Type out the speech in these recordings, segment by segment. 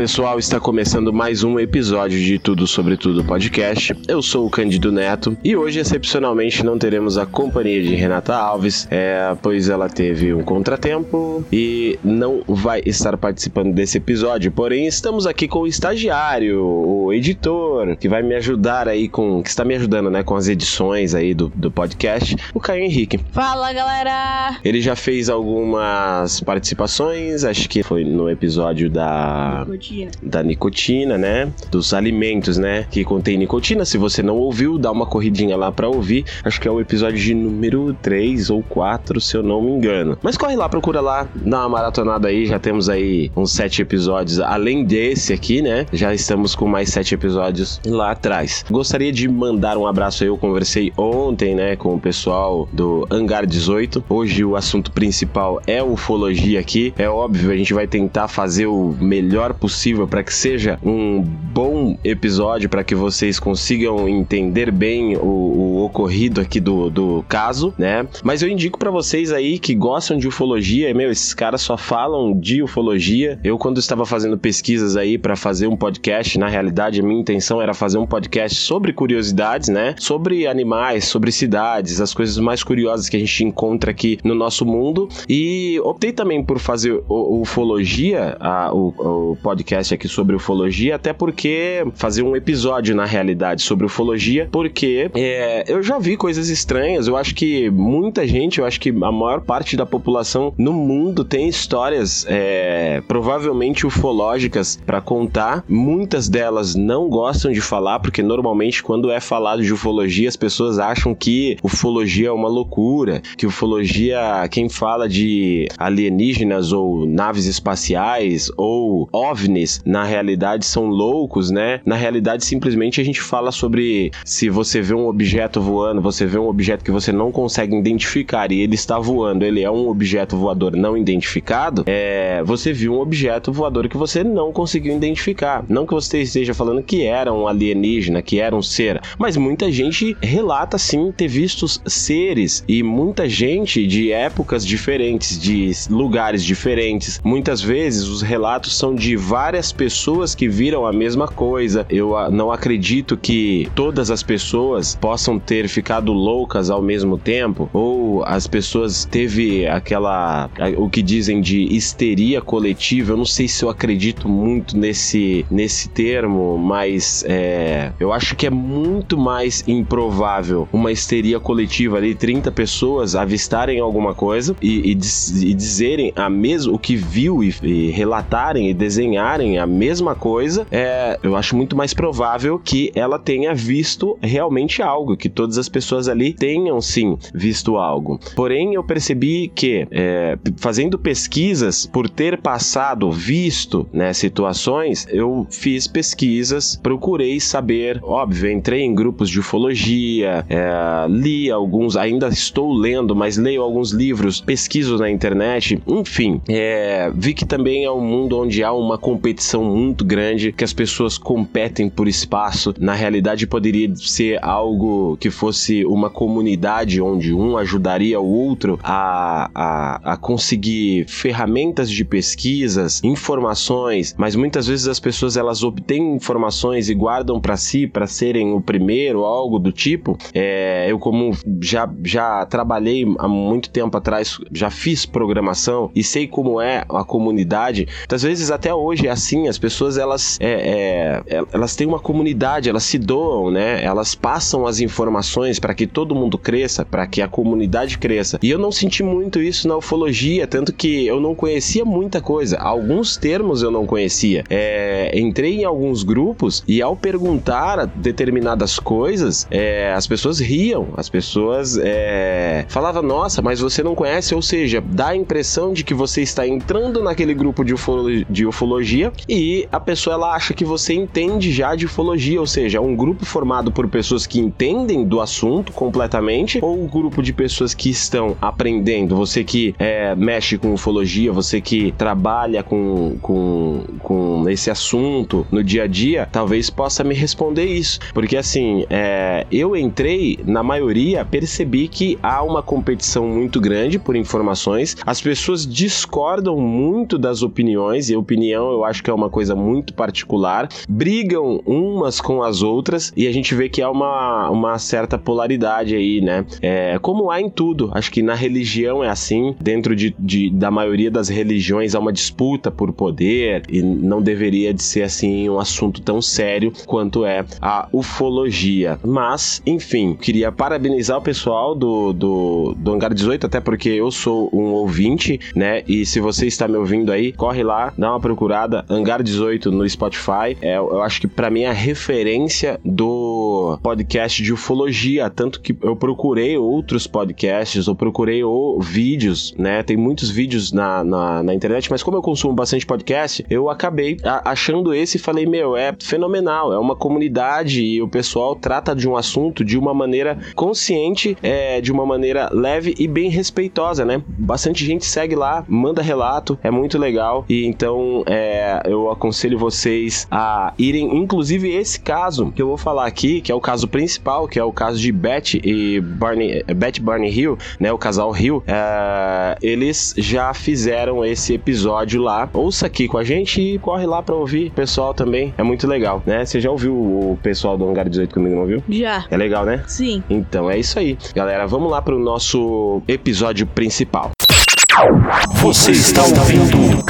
Pessoal, está começando mais um episódio de Tudo Sobre Tudo podcast. Eu sou o Cândido Neto e hoje, excepcionalmente, não teremos a companhia de Renata Alves, é, pois ela teve um contratempo e não vai estar participando desse episódio. Porém, estamos aqui com o estagiário, o editor, que vai me ajudar aí com. que está me ajudando, né, com as edições aí do, do podcast, o Caio Henrique. Fala galera! Ele já fez algumas participações, acho que foi no episódio da Nicotina. Da nicotina, né? Dos alimentos, né? Que contém nicotina. Se você não ouviu, dá uma corridinha lá pra ouvir. Acho que é o episódio de número 3 ou 4, se eu não me engano. Mas corre lá, procura lá, dá uma maratonada aí. Já temos aí uns sete episódios. Além desse aqui, né? Já estamos com mais sete episódios lá atrás. Gostaria de mandar um abraço aí. Eu conversei ontem, né? Com o pessoal do Hangar 18. Hoje o assunto principal é ufologia aqui. É óbvio, a gente vai tentar fazer o melhor possível para que seja um bom episódio, para que vocês consigam entender bem o, o ocorrido aqui do, do caso, né? Mas eu indico para vocês aí que gostam de ufologia, meu, esses caras só falam de ufologia. Eu, quando estava fazendo pesquisas aí para fazer um podcast, na realidade, a minha intenção era fazer um podcast sobre curiosidades, né? Sobre animais, sobre cidades, as coisas mais curiosas que a gente encontra aqui no nosso mundo. E optei também por fazer ufologia, a- o, o podcast aqui sobre ufologia, até porque fazer um episódio na realidade sobre ufologia, porque é, eu já vi coisas estranhas. Eu acho que muita gente, eu acho que a maior parte da população no mundo tem histórias é, provavelmente ufológicas para contar. Muitas delas não gostam de falar, porque normalmente quando é falado de ufologia, as pessoas acham que ufologia é uma loucura, que ufologia, quem fala de alienígenas ou naves espaciais ou Na realidade são loucos, né? Na realidade, simplesmente a gente fala sobre se você vê um objeto voando, você vê um objeto que você não consegue identificar e ele está voando, ele é um objeto voador não identificado, é, você viu um objeto voador que você não conseguiu identificar. Não que você esteja falando que era um alienígena, que era um ser, mas muita gente relata sim ter visto seres e muita gente de épocas diferentes, de lugares diferentes. Muitas vezes os relatos são de várias pessoas que viram a mesma coisa. Eu ah, não acredito que todas as pessoas possam ter ficado loucas ao mesmo tempo ou as pessoas teve aquela o que dizem de histeria coletiva. Eu não sei se eu acredito muito nesse nesse termo, mas é, eu acho que é muito mais improvável uma histeria coletiva ali, 30 pessoas avistarem alguma coisa e, e e dizerem a mesmo o que viu e, e relatarem e desenharem a mesma coisa, é, eu acho muito mais provável que ela tenha visto realmente algo, que todas as pessoas ali tenham sim visto algo. Porém, eu percebi que é, fazendo pesquisas, por ter passado, visto né, situações, eu fiz pesquisas, procurei saber, óbvio, entrei em grupos de ufologia, é, li alguns, ainda estou lendo, mas leio alguns livros, pesquiso na internet, enfim, é, vi que também é um mundo onde há uma competição muito grande, que as pessoas competem por espaço. Na realidade, poderia ser algo que fosse uma comunidade onde um ajudaria o outro a, a, a conseguir ferramentas de pesquisas, informações, mas muitas vezes as pessoas elas obtêm informações e guardam para si para serem o primeiro, algo do tipo. É, eu como já já trabalhei há muito tempo atrás, já fiz programação e sei como é a comunidade. Muitas vezes até hoje assim, as pessoas elas é, é, elas têm uma comunidade, elas se doam, né? Elas passam as informações para que todo mundo cresça, para que a comunidade cresça. E eu não senti muito isso na ufologia, tanto que eu não conhecia muita coisa. Alguns termos eu não conhecia. É, entrei em alguns grupos e ao perguntar determinadas coisas, é, as pessoas riam, as pessoas é, falavam, nossa, mas você não conhece, ou seja, dá a impressão de que você está entrando naquele grupo de, de ufologia e a pessoa ela acha que você entende já de ufologia, ou seja, um grupo formado por pessoas que entendem do assunto completamente ou um grupo de pessoas que estão aprendendo. Você que é, mexe com ufologia, você que trabalha com, com, com esse assunto no dia a dia, talvez possa me responder isso. Porque assim, é, eu entrei, na maioria, percebi que há uma competição muito grande por informações. As pessoas discordam muito das opiniões, e opinião eu acho que é uma coisa muito particular. Brigam umas com as outras e a gente vê que há uma, uma certa polaridade aí, né? É, como há em tudo, acho que na religião é assim, dentro de, de, da maioria das religiões há uma disputa por poder e não deveria de ser assim um assunto tão sério quanto é a ufologia. Mas, enfim, queria parabenizar o pessoal do, do, do Hangar 18, até porque eu sou um ouvinte, né? E se você está me ouvindo aí, corre lá, dá uma procurada, Hangar 18 no Spotify. É, eu acho que para mim é a referência do podcast de ufologia, tanto que eu procurei outros podcasts, eu procurei o, vídeos, né? Tem muitos vídeos na, na, na internet, mas como eu consumo bastante podcast, eu acabei achando esse e falei, meu, é fenomenal, é uma comunidade e o pessoal trata de um assunto de uma maneira consciente, é, de uma maneira leve e bem respeitosa, né? Bastante gente segue lá, manda relato, é muito legal e então é, eu aconselho vocês a irem, inclusive esse caso que eu vou falar aqui, que é o caso principal, que é o caso de Beth e Barney, Beth Barney Hill, né? O casal Hill, é, eles já fizeram esse episódio lá. Ouça aqui com a gente e corre lá pra ouvir. O pessoal também é muito legal, né? Você já ouviu o pessoal do Hangar 18 comigo, não ouviu? Já. É legal, né? Sim. Então é isso aí. Galera, vamos lá pro nosso episódio principal. Você está ouvindo?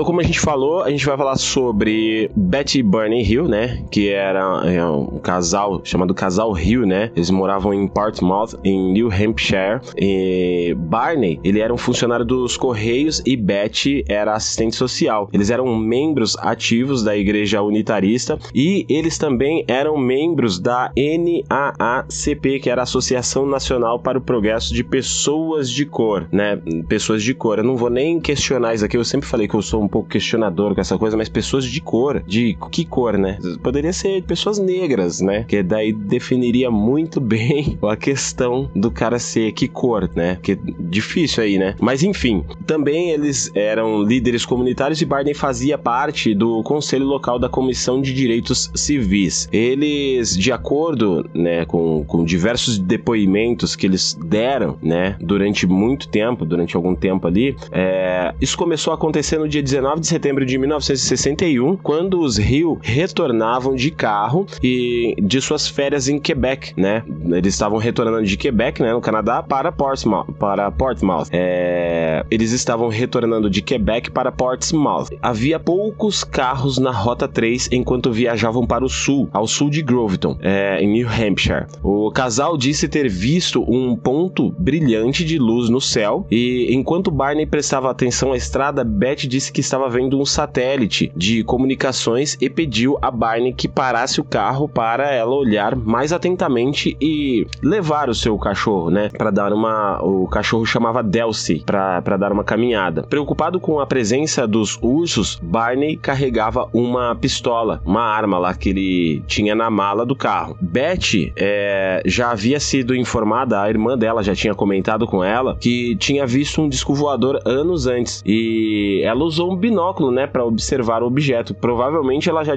Então, como a gente falou, a gente vai falar sobre Betty Barney Hill, né? Que era é, um casal chamado Casal Hill, né? Eles moravam em Portsmouth, em New Hampshire. E Barney, ele era um funcionário dos Correios e Betty era assistente social. Eles eram membros ativos da Igreja Unitarista e eles também eram membros da NAACP, que era a Associação Nacional para o Progresso de Pessoas de Cor, né? Pessoas de cor. Eu não vou nem questionar isso aqui, eu sempre falei que eu sou um pouco questionador com essa coisa, mas pessoas de cor, de que cor, né? Poderia ser pessoas negras, né? Que daí definiria muito bem a questão do cara ser que cor, né? Que difícil aí, né? Mas enfim, também eles eram líderes comunitários e Barney fazia parte do conselho local da Comissão de Direitos Civis. Eles, de acordo, né, com, com diversos depoimentos que eles deram, né, durante muito tempo, durante algum tempo ali, é, isso começou a acontecer no dia 19 de setembro de 1961, quando os Hill retornavam de carro e de suas férias em Quebec, né? Eles estavam retornando de Quebec, né, no Canadá, para Portsmouth. Para Portsmouth. É... Eles estavam retornando de Quebec para Portsmouth. Havia poucos carros na Rota 3 enquanto viajavam para o sul, ao sul de Groveton, é, em New Hampshire. O casal disse ter visto um ponto brilhante de luz no céu e enquanto Barney prestava atenção à estrada, Beth disse que que estava vendo um satélite de comunicações e pediu a Barney que parasse o carro para ela olhar mais atentamente e levar o seu cachorro, né? Para dar uma. O cachorro chamava Delcy para dar uma caminhada. Preocupado com a presença dos ursos, Barney carregava uma pistola, uma arma lá que ele tinha na mala do carro. Betty é, já havia sido informada, a irmã dela já tinha comentado com ela que tinha visto um disco voador anos antes e ela usou um binóculo, né, para observar o objeto. Provavelmente ela já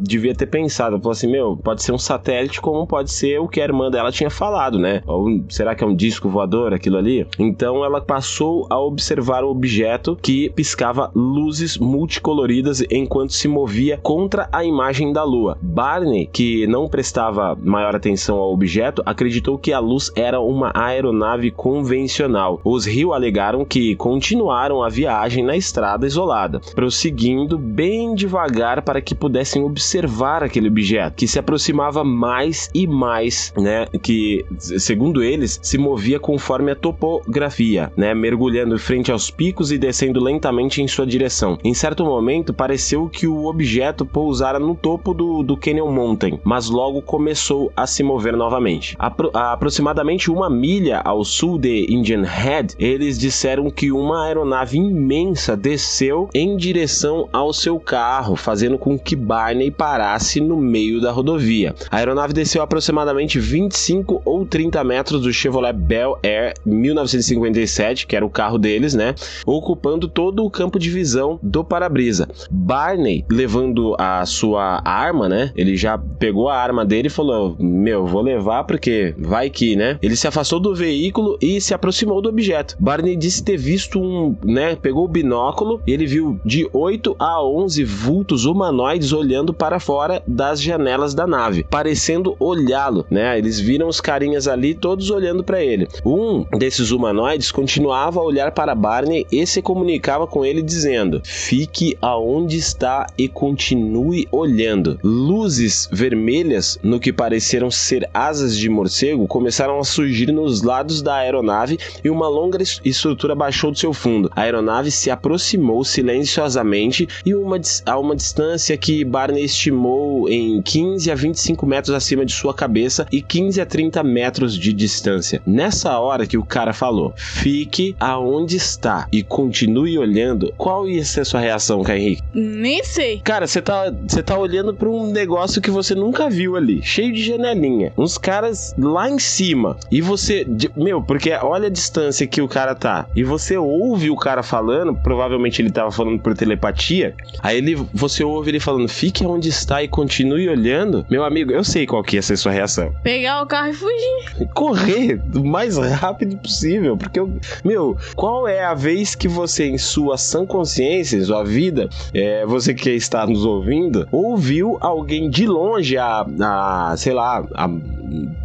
devia ter pensado, falou assim, meu, pode ser um satélite como pode ser o que a irmã dela tinha falado, né? Ou será que é um disco voador aquilo ali? Então ela passou a observar o objeto que piscava luzes multicoloridas enquanto se movia contra a imagem da lua. Barney, que não prestava maior atenção ao objeto, acreditou que a luz era uma aeronave convencional. Os Rio alegaram que continuaram a viagem na estrada isolada isolada, prosseguindo bem devagar para que pudessem observar aquele objeto, que se aproximava mais e mais, né? Que, segundo eles, se movia conforme a topografia, né? Mergulhando frente aos picos e descendo lentamente em sua direção. Em certo momento, pareceu que o objeto pousara no topo do, do Canyon Mountain, mas logo começou a se mover novamente. Apro aproximadamente uma milha ao sul de Indian Head, eles disseram que uma aeronave imensa desceu em direção ao seu carro, fazendo com que Barney parasse no meio da rodovia. A aeronave desceu aproximadamente 25 ou 30 metros do Chevrolet Bel Air 1957, que era o carro deles, né? Ocupando todo o campo de visão do para-brisa. Barney, levando a sua arma, né? Ele já pegou a arma dele e falou: Meu, vou levar porque vai que, né? Ele se afastou do veículo e se aproximou do objeto. Barney disse ter visto um, né? Pegou o binóculo e ele viu de 8 a 11 vultos humanoides olhando para fora das janelas da nave, parecendo olhá-lo, né? Eles viram os carinhas ali todos olhando para ele. Um desses humanoides continuava a olhar para Barney e se comunicava com ele dizendo: "Fique aonde está e continue olhando". Luzes vermelhas no que pareceram ser asas de morcego começaram a surgir nos lados da aeronave e uma longa estrutura baixou do seu fundo. A aeronave se aproximou silenciosamente e uma, a uma distância que Barney estimou em 15 a 25 metros acima de sua cabeça e 15 a 30 metros de distância. Nessa hora que o cara falou, fique aonde está e continue olhando, qual ia ser a sua reação, Kai Henrique? Nem sei. Cara, você tá, tá olhando para um negócio que você nunca viu ali, cheio de janelinha, uns caras lá em cima e você, meu, porque olha a distância que o cara tá e você ouve o cara falando, provavelmente ele tava falando por telepatia, aí ele, você ouve ele falando, fique onde está e continue olhando, meu amigo, eu sei qual que ia ser a sua reação. Pegar o carro e fugir. Correr o mais rápido possível, porque, eu, meu, qual é a vez que você, em sua sã consciência, em sua vida, é, você que está nos ouvindo, ouviu alguém de longe, a, a sei lá, a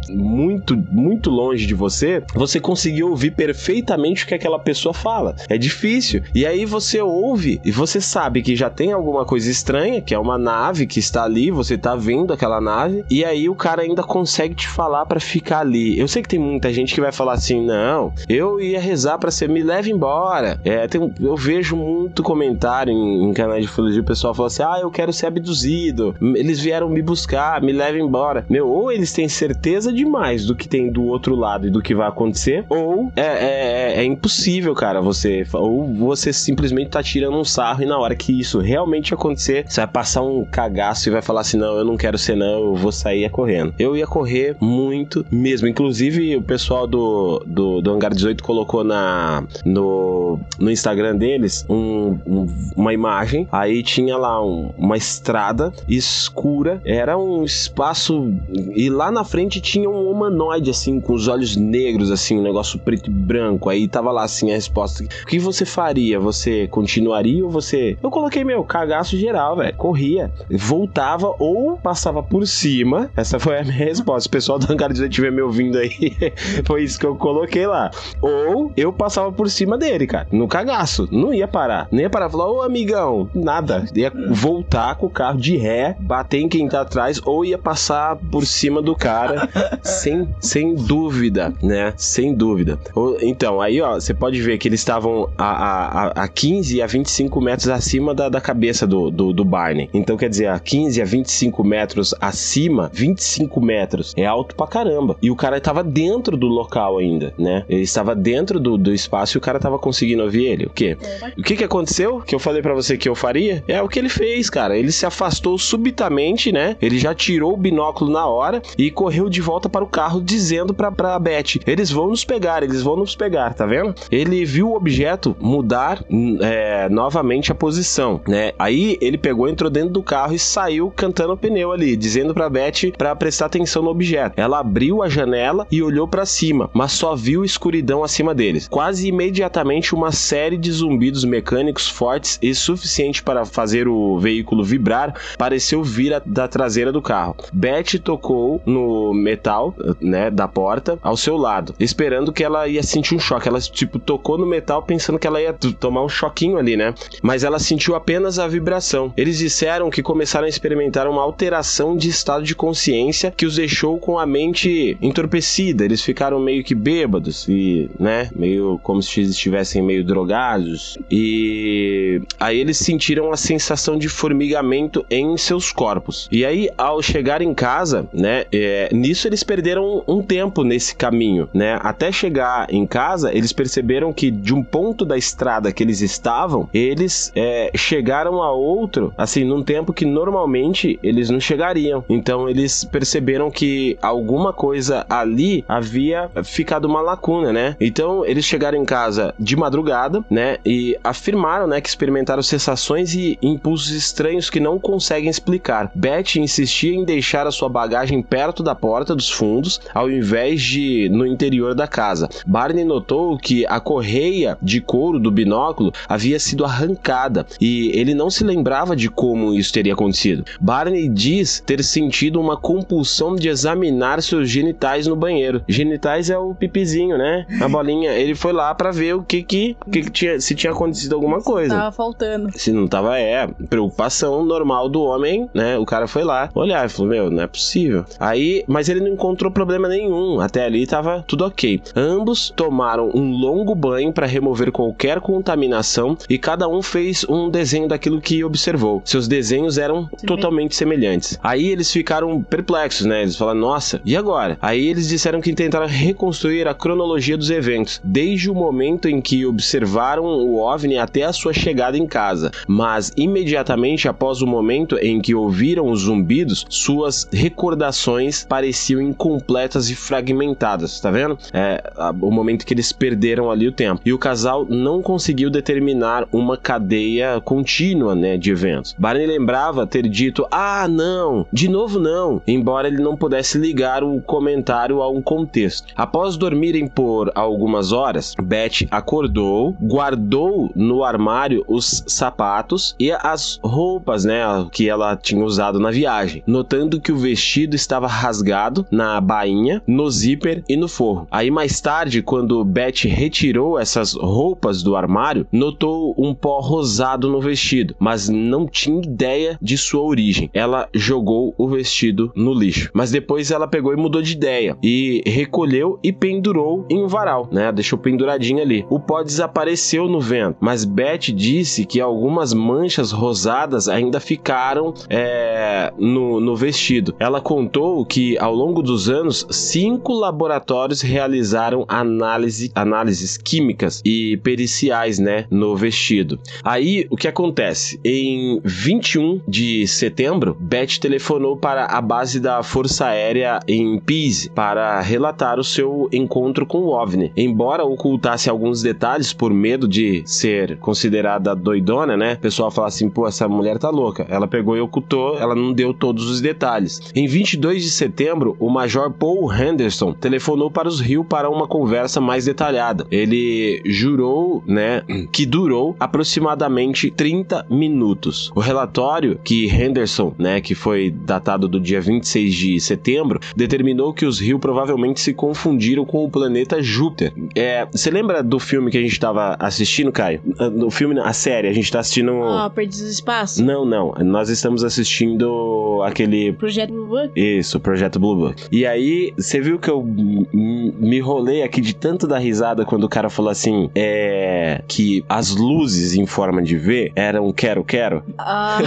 muito, muito longe de você, você conseguiu ouvir perfeitamente o que aquela pessoa fala. É difícil. E aí você ouve e você sabe que já tem alguma coisa estranha, que é uma nave que está ali, você tá vendo aquela nave, e aí o cara ainda consegue te falar para ficar ali. Eu sei que tem muita gente que vai falar assim: não, eu ia rezar para ser, me leve embora. É, tem, eu vejo muito comentário em, em canais de filosofia, o pessoal fala assim: ah, eu quero ser abduzido, eles vieram me buscar, me leve embora. Meu, ou eles têm certeza demais do que tem do outro lado e do que vai acontecer, ou é, é, é, é impossível, cara, você. Ou você simplesmente tá tirando um sarro e na hora que isso realmente acontecer, você vai passar um cagaço e vai falar assim: não, eu não quero ser, não, eu vou sair correndo. Eu ia correr muito mesmo. Inclusive, o pessoal do, do, do Hangar 18 colocou na, no, no Instagram deles um, um, uma imagem. Aí tinha lá um, uma estrada escura, era um espaço. E lá na frente tinha um humanoide, assim, com os olhos negros, assim, um negócio preto e branco. Aí tava lá, assim, a resposta. O que você faria? Você continuaria ou você. Eu coloquei meu cagaço geral, velho. Corria, voltava ou passava por cima. Essa foi a minha resposta. O pessoal do Hangar 18 estiver me ouvindo aí, foi isso que eu coloquei lá. Ou eu passava por cima dele, cara, no cagaço. Não ia parar. Nem ia parar falar, ô amigão, nada. Ia voltar com o carro de ré, bater em quem tá atrás, ou ia passar por cima do cara sem, sem dúvida, né? Sem dúvida. Então, aí, ó, você pode ver que eles estavam a, a, a 15 a 25 metros acima da, da cabeça do, do, do Barney. Então, quer dizer, a 15 a 25 metros acima, 25 metros, é alto pra caramba. E o cara tava dentro do local ainda, né? Ele estava dentro do, do espaço e o cara tava conseguindo ouvir ele. O quê? O que que aconteceu? Que eu falei para você que eu faria? É o que ele fez, cara. Ele se afastou subitamente, né? Ele já tirou o binóculo na hora e correu de volta para o carro dizendo pra, pra Beth: eles vão nos pegar, eles vão nos pegar, tá vendo? Ele viu o objeto mudar é, novamente a posição, né? Aí ele pegou, entrou dentro do carro e saiu cantando o pneu ali, dizendo pra Beth para prestar atenção no objeto. Ela abriu a janela e olhou para cima, mas só viu escuridão acima deles. Quase imediatamente, uma série de zumbidos mecânicos fortes e suficiente para fazer o veículo vibrar pareceu vir da traseira do carro. Beth tocou no metal, né, da porta ao seu lado, esperando que ela ia sentir um choque. Ela, tipo, tocou no metal pensando que ela ia tomar um choquinho ali, né? Mas ela sentiu apenas a vibração. Eles disseram que começaram a experimentar uma alteração de estado de consciência que os deixou com a mente entorpecida. Eles ficaram meio que bêbados e, né, meio como se estivessem meio drogados. E aí eles sentiram a sensação de formigamento em seus corpos. E aí, ao chegar em casa, né, é, nisso eles perderam um tempo nesse caminho, né? Até chegar em casa, eles perceberam que de um ponto da estrada que eles estavam, eles é, chegaram a outro, assim, num tempo que normalmente eles não chegariam. Então eles perceberam que alguma coisa ali havia ficado uma lacuna, né? Então eles chegaram em casa de madrugada, né? E afirmaram, né, que experimentaram sensações e impulsos estranhos que não conseguem explicar. Beth insistia em deixar a sua bagagem perto da porta dos fundos, ao invés de no interior da casa. Barney notou que a correia de couro do binóculo havia sido arrancada e ele não se lembrava de como isso teria acontecido. Barney diz ter sentido uma compulsão de examinar seus genitais no banheiro. Genitais é o pipizinho, né? A bolinha. Ele foi lá para ver o que que, que, que tinha, se tinha acontecido alguma coisa. Tava faltando. Se não tava, é, preocupação normal do homem, né? O cara foi lá olhar e falou: Meu, não é possível. Aí, mas ele não encontrou problema nenhum. Até ali tava tudo ok. Ambos tomaram um longo banho para remover qualquer contaminação e cada um fez um desenho daquilo que observou. Seus desenhos eram totalmente semelhantes. Aí eles ficaram perplexos, né? Eles falaram: Nossa, e agora? Aí eles disseram que tentaram reconstruir a cronologia dos eventos, desde o momento em que observaram o OVNI até a sua chegada em casa. Mas imediatamente após o momento em que ouviram os zumbidos, suas recordações pareciam incompletas e fragmentadas, tá vendo? É o momento que eles perderam ali o tempo. E o casal não conseguiu determinar uma cadeia contínua, né, de eventos. Barney lembrava ter dito: "Ah, não, de novo não", embora ele não pudesse ligar o comentário a um contexto. Após dormirem por algumas horas, Beth acordou, guardou no armário os sapatos e as roupas, né, que ela tinha usado na viagem, notando que o vestido estava rasgado na bainha, no zíper e no forro. Aí mais tarde, quando Beth retirou essas roupas do armário, notou um pó rosado no vestido, mas não tinha ideia de sua origem. Ela jogou o vestido no lixo, mas depois ela pegou e mudou de ideia e recolheu e pendurou em um varal, né? Deixou penduradinho ali. O pó desapareceu no vento, mas Beth disse que algumas manchas rosadas ainda ficaram é, no, no vestido. Ela contou que ao longo dos anos, cinco laboratórios realizaram análise, análises químicas e periciais, né, no vestido. Aí o que acontece? Em 21 de setembro, Beth telefonou para a base da Força Aérea em Pise para relatar o seu encontro com o OVNI. Embora ocultasse alguns detalhes por medo de ser considerada doidona, né? O pessoal fala assim, pô, essa mulher tá louca. Ela pegou e ocultou, ela não deu todos os detalhes. Em 22 de setembro, o Major Paul Henderson telefonou para os Rio para uma conversa mais detalhada. Ele jurou, né, que durou aproximadamente 30 minutos. O relatório que Henderson, né, que foi datado do dia 26 de setembro, determinou que os Rio provavelmente se confundiram com o planeta Júpiter. É, você lembra do filme que a gente estava assistindo, Caio? No filme, a série, a gente tá assistindo. Ah, Perdidos no Espaço? Não, não. Nós estamos assistindo aquele. Projeto Blue Book? Isso, Projeto Blue E aí, você viu que eu me rolei aqui de tanto dar risada quando o cara falou assim: é. que as luzes em forma de V eram quero-quero? Ah,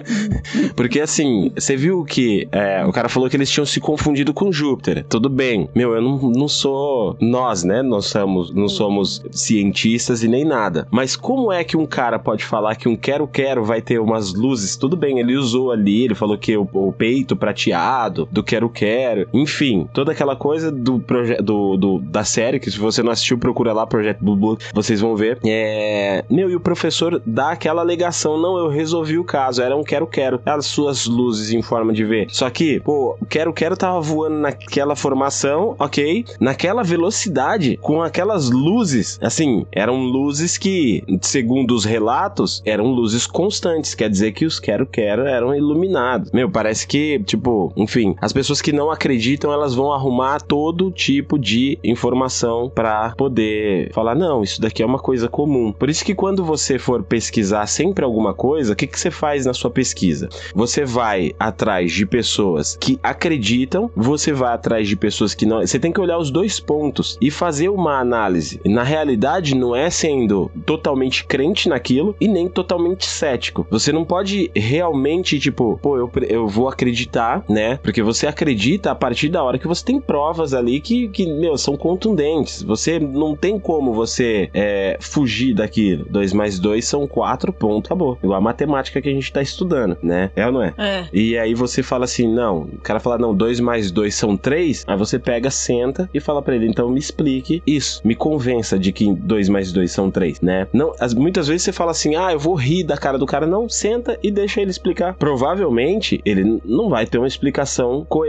Porque assim, você viu que é, o cara falou que eles tinham se confundido com Júpiter. Tudo bem. Meu, eu não, não sou. Nós, né? Nós somos, não somos cientistas e nem nada. Mas como é que um cara pode falar que um quero-quero vai ter umas luzes? Tudo bem, ele usou ali, ele falou que o, o peito prateado, do quero-quero, enfim, toda aquela coisa do projeto do, do- da série, que se você não assistiu, procura lá, Projeto Blue Book, vocês vão ver. É. Meu, e o professor dá aquela alegação: não, eu resolvi o caso, era um quero-quero. As suas luzes em forma de V. Só que, pô, o quero-quero tava voando naquela formação, ok? Naquela velocidade, com aquelas luzes. Assim, eram luzes que, segundo os relatos, eram luzes constantes. Quer dizer que os quero-quero eram iluminados. Meu, parece que, tipo, enfim, as pessoas que não acreditam, elas vão arrumar todo tipo de informação pra poder falar, não, isso daqui é uma coisa comum. Por isso que quando você for pesquisar sempre alguma coisa, o que, que você faz na sua pesquisa? Você vai atrás de pessoas que acreditam, você vai atrás de pessoas que não. Você tem que olhar os dois pontos e fazer uma análise. Na realidade, não é sendo totalmente crente naquilo e nem totalmente cético. Você não pode realmente, tipo, pô, eu, eu vou acreditar, né? Porque você acredita a partir da hora que você tem provas ali que, que meu, são contundentes. Você não tem como você é, fugir daquilo. 2 mais 2 são 4, ponto, acabou. Igual a matemática que a gente tá estudando, né? É ou não é? É. E aí você fala assim, não, o cara fala, não, 2 mais 2 são 3, aí você pega, senta e fala pra ele, então me explique isso, me convença de que 2 mais 2 são 3, né? Não, as, muitas vezes você fala assim, ah, eu vou rir da cara do cara, não, senta e deixa ele explicar. Provavelmente ele não vai ter uma explicação coerente,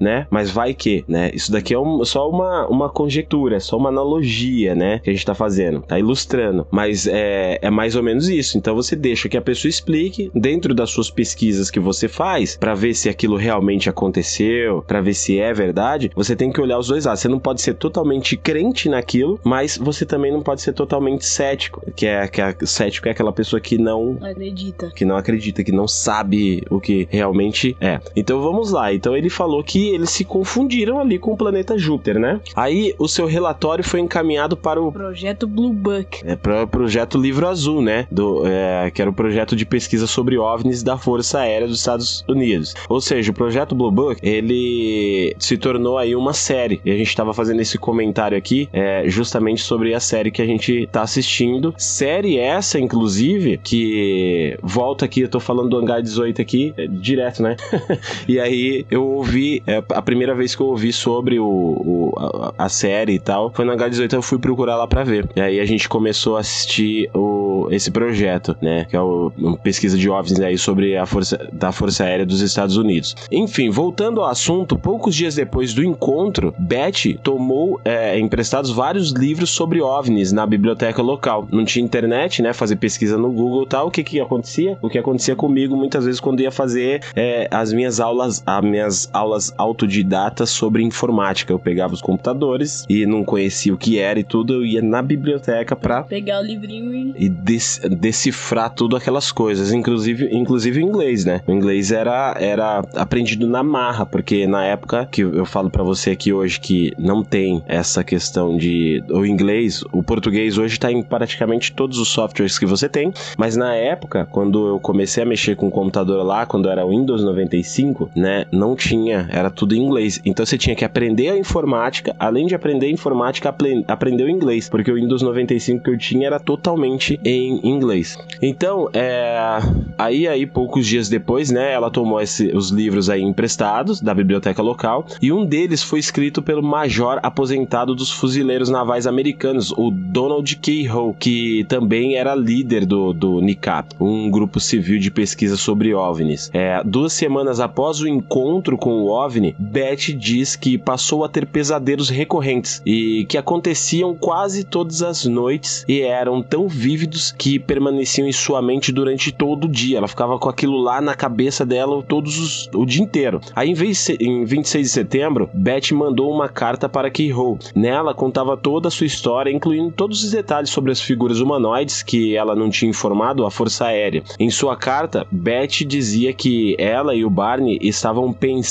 né? Mas vai que, né? Isso daqui é um- só uma, uma conjectura, é só uma analogia, né? Que a gente tá fazendo, tá ilustrando. Mas é, é mais ou menos isso. Então você deixa que a pessoa explique dentro das suas pesquisas que você faz pra ver se aquilo realmente aconteceu, pra ver se é verdade. Você tem que olhar os dois lados. Você não pode ser totalmente crente naquilo, mas você também não pode ser totalmente cético. Que é, que é cético é aquela pessoa que Não acredita. que não acredita, que não sabe o que realmente é. Então vamos lá. Então ele falou que eles se confundiram ali com o planeta Júpiter, né? Aí o seu relatório foi encaminhado para o Projeto Blue Book. é, para o projeto Livro Azul, né? Do, é, que era o projeto de pesquisa sobre OVNIs da Força Aérea dos Estados Unidos. Ou seja, o projeto Blue Book, ele se tornou aí uma série. E a gente estava fazendo esse comentário aqui é, justamente sobre a série que a gente tá assistindo. Série essa, inclusive, que volta aqui, eu tô falando do Hangar 18 aqui, é, direto, né? e aí eu ouvi, é, a primeira vez que eu ouvi sobre o, o- a, a série e tal, foi no H18, eu fui procurar lá pra ver. E aí a gente começou a assistir o, esse projeto, né? Que é o, uma pesquisa de OVNIs aí sobre a força da Força Aérea dos Estados Unidos. Enfim, voltando ao assunto, poucos dias depois do encontro, Betty tomou é, emprestados vários livros sobre OVNIs na biblioteca local. Não tinha internet, né? Fazer pesquisa no Google e tal. O que que acontecia? O que acontecia comigo muitas vezes quando ia fazer é, as minhas aulas, as minhas aulas autodidatas sobre informática. Eu pegava os computadores e não conhecia o que era e tudo, eu ia na biblioteca pra Pegar o livrinho e. e des- decifrar tudo aquelas coisas, inclusive, inclusive o inglês, né? O inglês era, era aprendido na marra, porque na época que eu falo pra você aqui hoje que não tem essa questão de o inglês, o português hoje tá em praticamente todos os softwares que você tem, mas na época, quando eu comecei a mexer com o computador lá, quando era o Windows 95, né, não tinha, era tudo em inglês. Então você tinha que aprender a informática, além de aprender a informática, apre- aprender o inglês, porque o Windows 95 que eu tinha era totalmente em inglês. Então, é, aí aí poucos dias depois, né, ela tomou esse- os livros aí emprestados da biblioteca local e um deles foi escrito pelo major aposentado dos fuzileiros navais americanos, o Donald Keyhoe, que também era líder do, do NICAP, um grupo civil de pesquisa sobre OVNIs. É, duas semanas após o encontro com o OVNI, Beth diz que passou a ter pesadelos recorrentes e que aconteciam quase todas as noites e eram tão vívidos que permaneciam em sua mente durante todo o dia. Ela ficava com aquilo lá na cabeça dela todos os- o dia inteiro. Aí, em, vez, em 26 de setembro, Beth mandou uma carta para Keyhoe. Nela contava toda a sua história, incluindo todos os detalhes sobre as figuras humanoides que ela não tinha informado à Força Aérea. Em sua carta, Beth dizia que ela e o Barney estavam pensando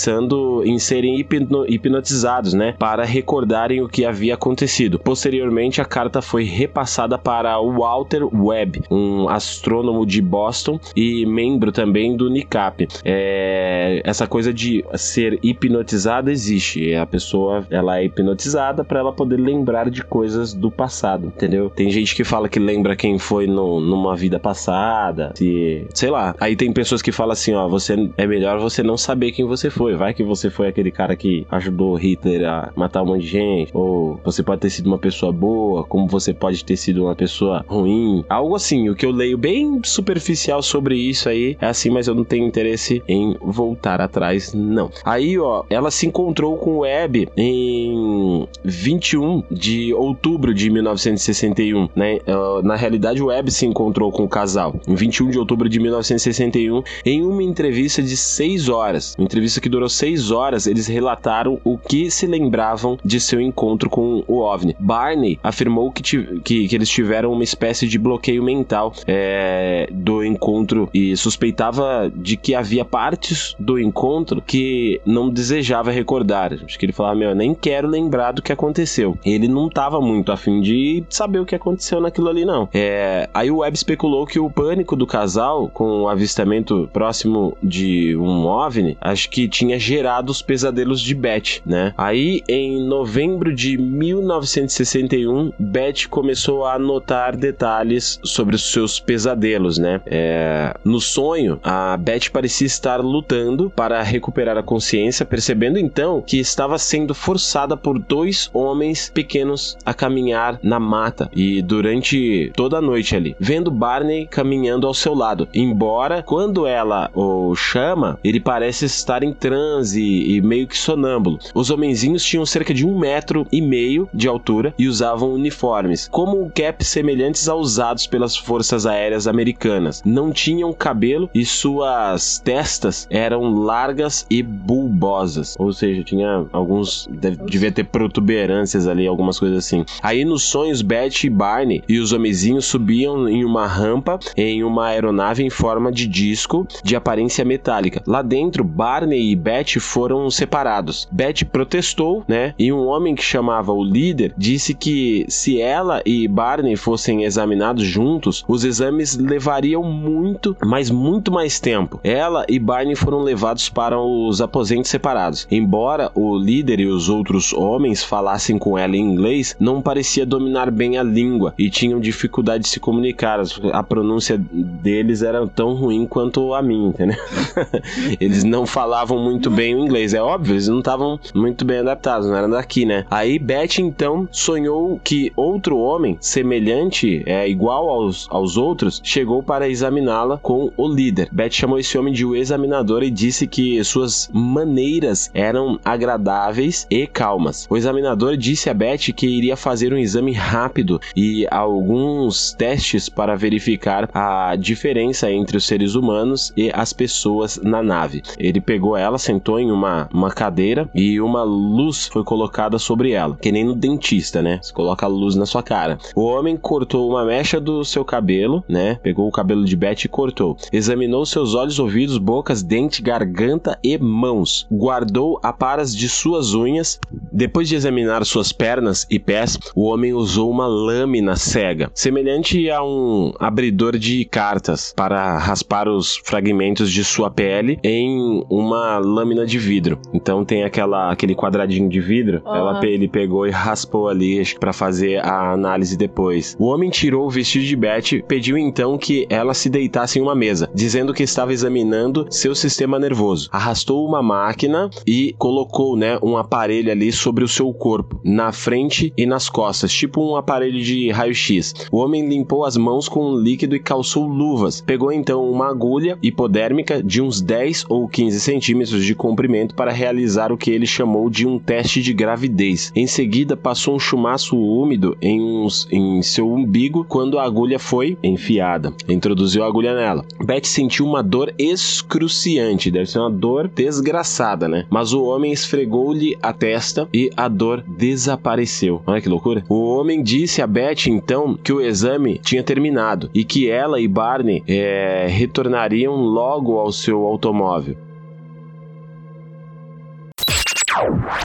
em serem hipno- hipnotizados, né, para recordarem o que havia acontecido. Posteriormente, a carta foi repassada para Walter Webb, um astrônomo de Boston e membro também do NICAP. É, essa coisa de ser hipnotizada existe. A pessoa ela é hipnotizada para ela poder lembrar de coisas do passado, entendeu? Tem gente que fala que lembra quem foi no- numa vida passada, se, sei lá. Aí tem pessoas que falam assim, ó, você é melhor você não saber quem você foi. Vai que você foi aquele cara que ajudou Hitler a matar um monte de gente, ou você pode ter sido uma pessoa boa, como você pode ter sido uma pessoa ruim. Algo assim, o que eu leio bem superficial sobre isso aí é assim, mas eu não tenho interesse em voltar atrás, não. Aí, ó, ela se encontrou com o Webb em 21 de outubro de 1961, né? Na realidade, o Webb se encontrou com o casal em 21 de outubro de 1961 em uma entrevista de 6 horas. Uma entrevista que durou 6 horas, eles relataram o que se lembravam de seu encontro com o OVNI. Barney afirmou que, que, que eles tiveram uma espécie de bloqueio bloqueio mental é, do encontro e suspeitava de que havia partes do encontro que não desejava recordar. Acho que ele falava, meu, eu nem quero lembrar do que aconteceu. Ele não estava muito afim de saber o que aconteceu naquilo ali, não. É, aí o Webb especulou que o pânico do casal com o avistamento próximo de um OVNI, acho que tinha gerado os pesadelos de Beth, né? Aí, em novembro de 1961, Beth começou a anotar detalhes sobre os seus pesadelos, né? É, no sonho, a Beth parecia estar lutando para recuperar a consciência, percebendo então que estava sendo forçada por dois homens pequenos a caminhar na mata e durante toda a noite ali, vendo Barney caminhando ao seu lado. Embora quando ela o chama, ele parece estar em transe e meio que sonâmbulo. Os homenzinhos tinham cerca de um metro e meio de altura e usavam uniformes, como caps semelhantes aos usados pelas forças aéreas americanas. Não tinham cabelo e suas testas eram largas e bulbosas, ou seja, tinha alguns devia ter protuberâncias ali, algumas coisas assim. Aí nos sonhos Beth e Barney e os homenzinhos subiam em uma rampa em uma aeronave em forma de disco de aparência metálica. Lá dentro, Barney e Beth foram separados. Beth protestou, né? E um homem que chamava o líder disse que se ela e Barney fossem examinados juntos, os exames levariam muito, mas muito mais tempo. Ela e Barney foram levados para os aposentos separados. Embora o líder e os outros homens falassem com ela em inglês, não parecia dominar bem a língua e tinham dificuldade de se comunicar. A pronúncia deles era tão ruim quanto a minha, entendeu? eles não falavam muito bem o inglês. É óbvio, eles não estavam muito bem adaptados, não eram daqui, né? Aí Beth então sonhou que outro homem semelhante, é igual aos, aos outros, chegou para examiná-la com o líder. Beth chamou esse homem de o examinador e disse que suas maneiras eram agradáveis e calmas. O examinador disse a Beth que iria fazer um exame rápido e alguns testes para verificar a diferença entre os seres humanos e as pessoas na nave. Ele pegou ela, sentou em uma, uma cadeira e uma luz foi colocada sobre ela, que nem no dentista, né? Você coloca a luz na sua cara. O homem cortou uma mecha do seu cabelo, né? Pegou o cabelo de Beth e cortou. Examinou seus olhos, ouvidos, bocas, dente, garganta e mãos. Guardou aparas de suas unhas. Depois de examinar suas pernas e pés, o homem usou uma lâmina cega, semelhante a um abridor de cartas, para raspar os fragmentos de sua pele em uma lâmina de vidro. Então tem aquela aquele quadradinho de vidro. Uhum. Ela, ele pegou e raspou ali para fazer a análise depois. O homem tirou o vestido de Beth, pediu então que ela se deitasse em uma mesa, dizendo que estava examinando seu sistema nervoso. Arrastou uma máquina e colocou, né, um aparelho ali sobre o seu corpo, na frente e nas costas, tipo um aparelho de raio-x. O homem limpou as mãos com um líquido e calçou luvas. Pegou então uma agulha hipodérmica de uns 10 ou 15 centímetros de comprimento para realizar o que ele chamou de um teste de gravidez. Em seguida, passou um chumaço úmido em, uns, em seu umbigo quando a agulha foi enfiada. Introduziu a agulha nela. Beth sentiu uma dor excruciante, deve ser uma dor desgraçada, né? Mas o homem esfregou-lhe a testa e a dor desapareceu. Olha que loucura. O homem disse a Beth então que o exame tinha terminado e que ela e Barney é, retornariam logo ao seu automóvel.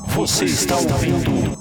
Você está ouvindo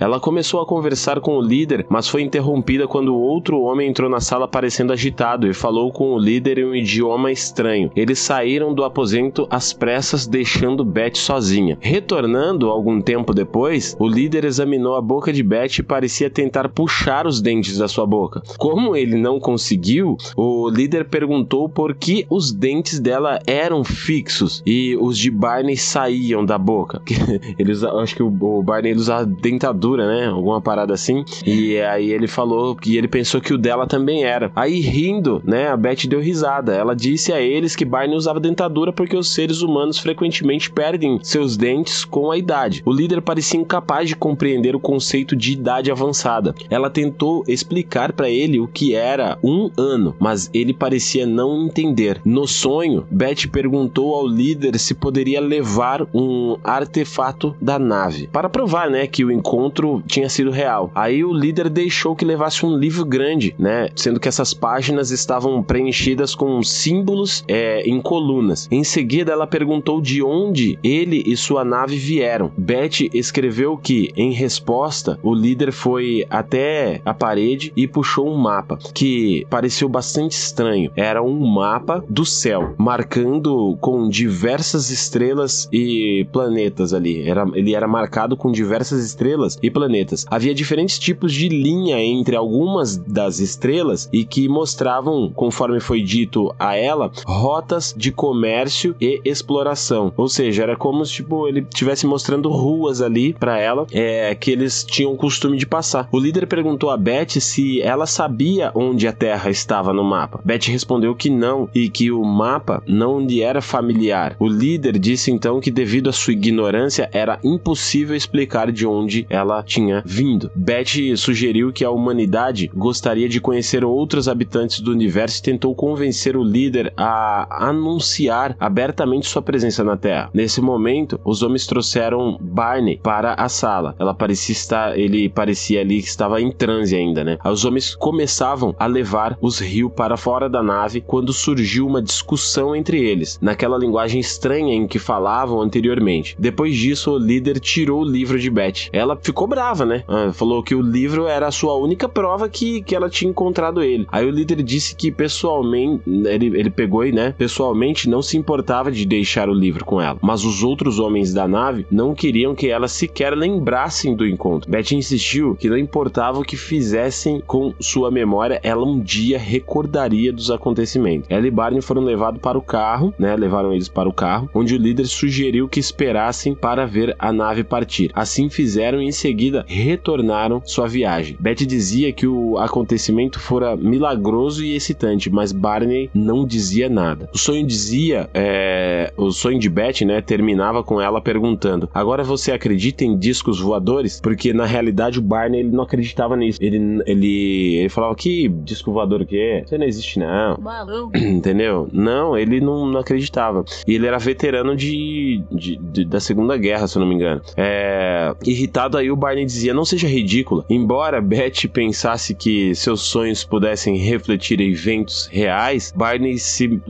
Ela começou a conversar com o líder, mas foi interrompida quando outro homem entrou na sala parecendo agitado e falou com o líder em um idioma estranho. Eles saíram do aposento às pressas, deixando Beth sozinha. Retornando algum tempo depois, o líder examinou a boca de Beth e parecia tentar puxar os dentes da sua boca. Como ele não conseguiu, o líder perguntou por que os dentes dela eram fixos e os de Barney saíam da boca. Eles, acho que o Barney usava dentadura né? Alguma parada assim. E aí ele falou que ele pensou que o dela também era. Aí rindo, né? A Beth deu risada. Ela disse a eles que Barney usava dentadura porque os seres humanos frequentemente perdem seus dentes com a idade. O líder parecia incapaz de compreender o conceito de idade avançada. Ela tentou explicar para ele o que era um ano, mas ele parecia não entender. No sonho, Beth perguntou ao líder se poderia levar um artefato da nave para provar, né, que o encontro encontro tinha sido real. Aí o líder deixou que levasse um livro grande, né? Sendo que essas páginas estavam preenchidas com símbolos é, em colunas. Em seguida, ela perguntou de onde ele e sua nave vieram. Beth escreveu que, em resposta, o líder foi até a parede e puxou um mapa que pareceu bastante estranho. Era um mapa do céu, marcando com diversas estrelas e planetas ali. Era, ele era marcado com diversas estrelas e planetas. Havia diferentes tipos de linha entre algumas das estrelas e que mostravam, conforme foi dito a ela, rotas de comércio e exploração. Ou seja, era como se tipo, ele estivesse mostrando ruas ali para ela é, que eles tinham costume de passar. O líder perguntou a Beth se ela sabia onde a Terra estava no mapa. Beth respondeu que não e que o mapa não lhe era familiar. O líder disse então que devido à sua ignorância era impossível explicar de onde ela tinha vindo. Beth sugeriu que a humanidade gostaria de conhecer outros habitantes do universo e tentou convencer o líder a anunciar abertamente sua presença na Terra. Nesse momento, os homens trouxeram Barney para a sala. Ela parecia estar, ele parecia ali que estava em transe ainda, né? Os homens começavam a levar os rios para fora da nave quando surgiu uma discussão entre eles, naquela linguagem estranha em que falavam anteriormente. Depois disso, o líder tirou o livro de Beth. Ela ficou brava, né? Ah, falou que o livro era a sua única prova que, que ela tinha encontrado ele. Aí o líder disse que pessoalmente, ele, ele pegou e, né, pessoalmente não se importava de deixar o livro com ela. Mas os outros homens da nave não queriam que ela sequer lembrassem do encontro. Beth insistiu que não importava o que fizessem com sua memória, ela um dia recordaria dos acontecimentos. Ela e Barney foram levados para o carro, né? Levaram eles para o carro, onde o líder sugeriu que esperassem para ver a nave partir. Assim fizeram e em seguida retornaram sua viagem. Beth dizia que o acontecimento fora milagroso e excitante, mas Barney não dizia nada. O sonho dizia, é... o sonho de Beth, né, terminava com ela perguntando: "Agora você acredita em discos voadores?" Porque na realidade o Barney ele não acreditava nisso. Ele ele, ele falava que disco voador o quê? Isso não existe não. Balão. Entendeu? Não, ele não, não acreditava. E ele era veterano de, de, de- da Segunda Guerra, se eu não me engano. É, irritado aí, o Barney dizia: Não seja ridícula. Embora Beth pensasse que seus sonhos pudessem refletir eventos reais, Barney se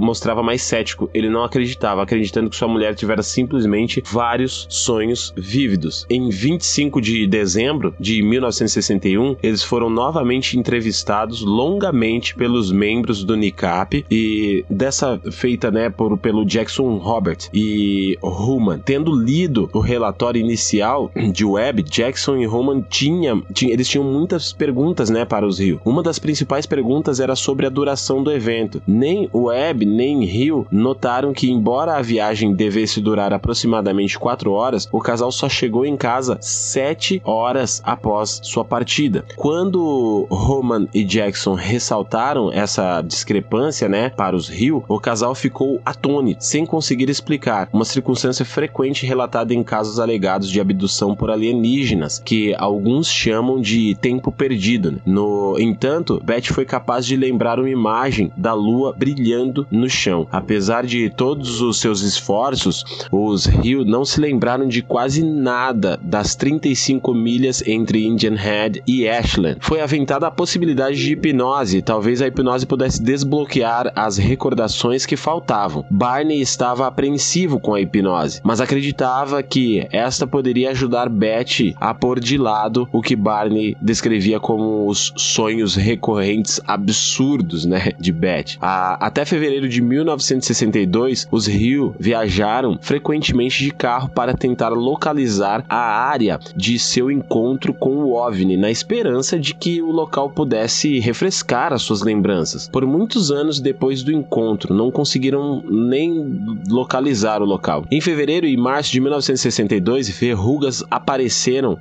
mostrava mais cético. Ele não acreditava, acreditando que sua mulher tivera simplesmente vários sonhos vívidos. Em 25 de dezembro de 1961, eles foram novamente entrevistados longamente pelos membros do NICAP e dessa feita, né, por, pelo Jackson Robert e Human. Tendo lido o relatório inicial de Webb, Jackson e Human tinha, tinha, eles tinham muitas perguntas, né, para os Rio. Uma das principais perguntas era sobre a duração do evento. Nem Webb nem Hill notaram que, embora a viagem devesse durar aproximadamente 4 horas, o casal só chegou em casa 7 horas após sua partida. Quando Roman e Jackson ressaltaram essa discrepância, né, para os Rio, o casal ficou atônito, sem conseguir explicar, uma circunstância frequente relatada em casos alegados de abdução por alienígenas, que alguns chamam de tempo perdido. né? No entanto, Beth foi capaz de lembrar uma imagem da lua brilhando no chão. Apesar de todos os seus esforços, os Rio não se lembraram de quase nada das 35 milhas entre Indian Head e Ashland. Foi aventada a possibilidade de hipnose, talvez a hipnose pudesse desbloquear as recordações que faltavam. Barney estava apreensivo com a hipnose, mas acreditava que esta poderia ajudar Beth a pôr de lado o que Barney descrevia como os sonhos recorrentes absurdos, né, de Beth. A- até fevereiro de 1962, os Rio viajaram frequentemente de carro para tentar localizar a área de seu encontro com o OVNI, na esperança de que o local pudesse refrescar as suas lembranças. Por muitos anos depois do encontro, não conseguiram nem localizar o local. Em fevereiro e março de 1962, verrugas apareceram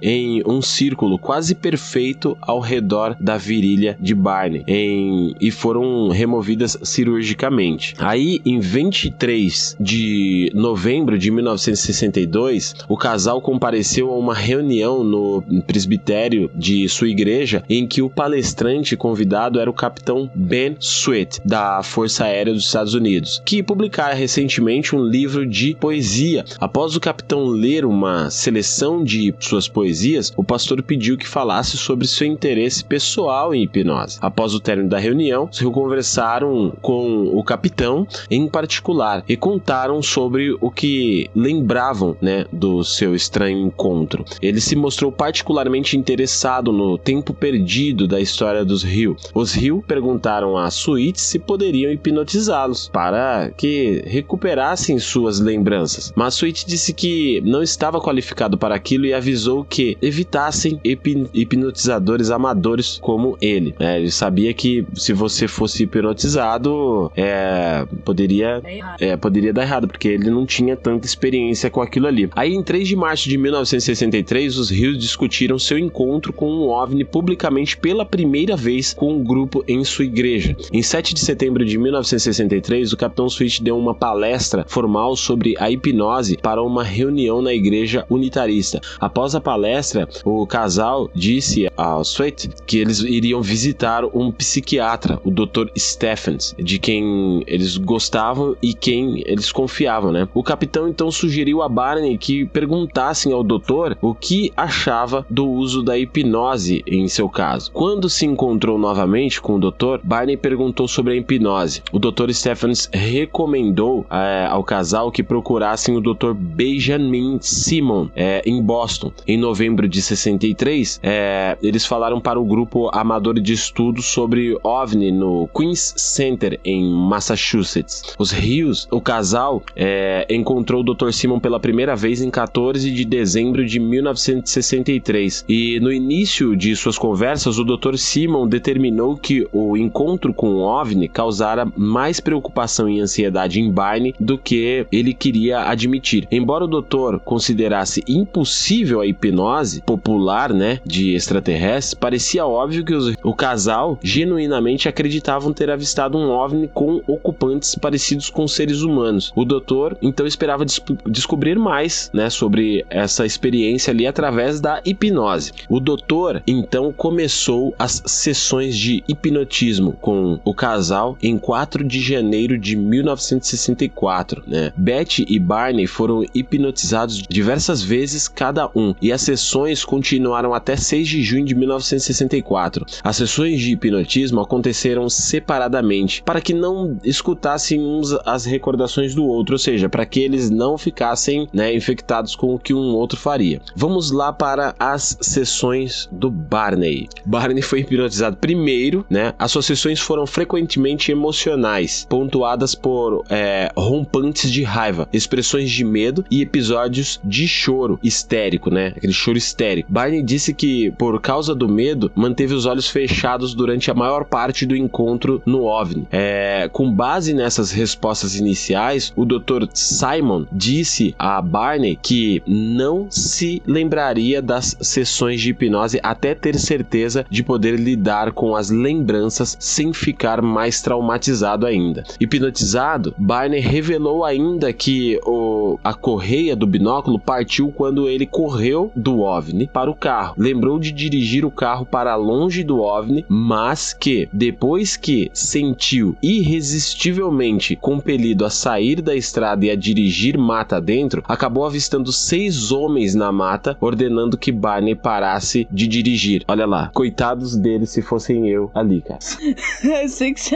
em um círculo quase perfeito ao redor da virilha de Barney em- e foram removidas cirurgicamente. Aí, em 23 de novembro de 1962, o casal compareceu a uma reunião no presbitério de sua igreja em que o palestrante convidado era o capitão Ben Sweat, da Força Aérea dos Estados Unidos, que publicara recentemente um livro de poesia. Após o capitão ler uma seleção de suas poesias, o pastor pediu que falasse sobre seu interesse pessoal em hipnose. Após o término da reunião, se conversaram com o capitão em particular e contaram sobre o que lembravam, né, do seu estranho encontro. Ele se mostrou particularmente interessado no tempo perdido da história dos Hill. Os Hill perguntaram a Sweet se poderiam hipnotizá-los para que recuperassem suas lembranças. Mas Sweet disse que não estava qualificado para aquilo e avisou que evitassem hip hipnotizadores amadores como ele. É, ele sabia que se você fosse hipnotizado, é, poderia, é, poderia dar errado, porque ele não tinha tanta experiência com aquilo ali. Aí, em 3 de março de 1963, os Rios discutiram seu encontro com um OVNI publicamente pela primeira vez com um grupo em sua igreja. Em 7 de setembro de 1963, o Capitão Switch deu uma palestra formal sobre a hipnose para uma reunião na igreja unitarista. Após a palestra, o casal disse ao Sweet que eles iriam visitar um psiquiatra, o Dr. Stephens, de quem eles gostavam e quem eles confiavam, né? O capitão então sugeriu a Barney que perguntassem ao doutor o que achava do uso da hipnose em seu caso. Quando se encontrou novamente com o doutor, Barney perguntou sobre a hipnose. O Dr. Stephens recomendou é, ao casal que procurassem o Dr. Benjamin Simon é, em Boston. Em novembro de 63, é, eles falaram para o grupo amador de estudos sobre OVNI no Queens Center em Massachusetts. Os Rios, o casal, é, encontrou o Dr. Simon pela primeira vez em 14 de dezembro de 1963 e no início de suas conversas, o Dr. Simon determinou que o encontro com o OVNI causara mais preocupação e ansiedade em Barney do que ele queria admitir. Embora o doutor considerasse impossível a hipnose popular, né, de extraterrestres, parecia óbvio que os, o casal genuinamente acreditavam ter avistado um OVNI com ocupantes parecidos com seres humanos. O doutor então esperava des descobrir mais, né, sobre essa experiência ali através da hipnose. O doutor então começou as sessões de hipnotismo com o casal em 4 de janeiro de 1964, né? Betty e Barney foram hipnotizados diversas vezes cada um e as sessões continuaram até 6 de junho de 1964. As sessões de hipnotismo aconteceram separadamente para que não escutassem uns as recordações do outro, ou seja, para que eles não ficassem né, infectados com o que um outro faria. Vamos lá para as sessões do Barney. Barney foi hipnotizado primeiro, né? As suas sessões foram frequentemente emocionais, pontuadas por é, rompantes de raiva, expressões de medo e episódios de choro histérico, né? Aquele choro histérico. Barney disse que, por causa do medo, manteve os olhos fechados durante a maior parte do encontro no OVNI. É, com base nessas respostas iniciais, o Dr. Simon disse a Barney que não se lembraria das sessões de hipnose até ter certeza de poder lidar com as lembranças sem ficar mais traumatizado ainda. Hipnotizado, Barney revelou ainda que o, a correia do binóculo partiu quando ele correu do OVNI para o carro. Lembrou de dirigir o carro para longe do OVNI, mas que depois que sentiu irresistivelmente compelido a sair da estrada e a dirigir mata dentro, acabou avistando seis homens na mata, ordenando que Barney parasse de dirigir. Olha lá, coitados deles se fossem eu ali, cara. Eu sei que se,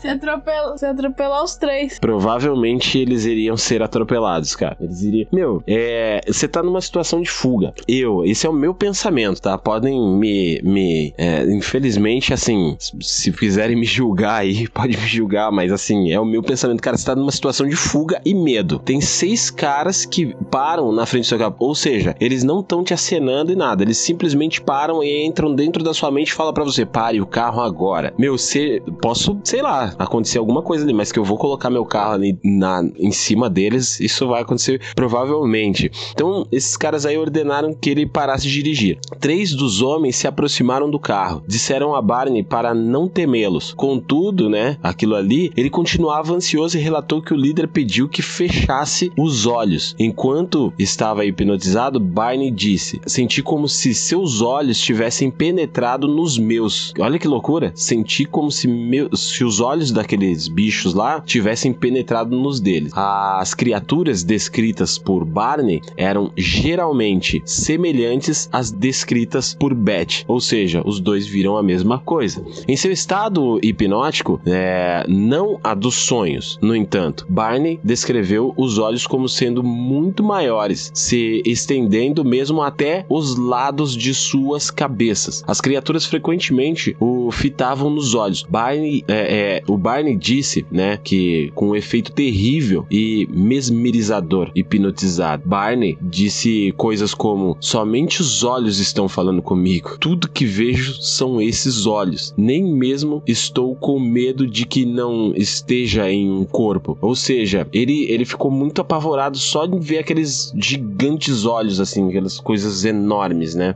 se, atropela, se atropelar os três. Provavelmente eles iriam ser atropelados, cara. Eles iriam. Meu, é. Você tá numa situação de fuga. Eu, esse é o meu pensamento, tá? Podem me. me é, infelizmente, assim, se quiserem me julgar aí, pode me julgar, mas assim, é o meu pensamento. Cara, você tá numa situação de fuga e medo. Tem seis caras que param na frente do seu carro. Ou seja, eles não estão te acenando e nada. Eles simplesmente param e entram dentro da sua mente e falam para você: pare o carro agora. Meu, se, posso, sei lá, acontecer alguma coisa ali, mas que eu vou colocar meu carro ali na, em cima deles, isso vai acontecer provavelmente. Então, esses caras aí ordenaram que ele parasse de dirigir. Três dos homens se aproximaram do carro, disseram a Barney para não temê-los. Contudo, né, aquilo ali, ele continuava ansioso e relatou que o líder pediu que fechasse os olhos. Enquanto estava hipnotizado, Barney disse: Senti como se seus olhos tivessem penetrado nos meus. Olha que loucura! Senti como se, meu, se os olhos daqueles bichos lá tivessem penetrado nos deles. As criaturas descritas por Barney eram extremamente semelhantes às descritas por Beth, ou seja, os dois viram a mesma coisa. Em seu estado hipnótico, é, não a dos sonhos, no entanto, Barney descreveu os olhos como sendo muito maiores, se estendendo mesmo até os lados de suas cabeças. As criaturas frequentemente o fitavam nos olhos. Barney, é, é, o Barney disse, né, que com um efeito terrível e mesmerizador, hipnotizado. Barney disse coisas como: somente os olhos estão falando comigo. Tudo que vejo são esses olhos. Nem mesmo estou com medo de que não esteja em um corpo. Ou seja, ele, ele ficou muito apavorado só de ver aqueles gigantes olhos, assim, aquelas coisas enormes, né?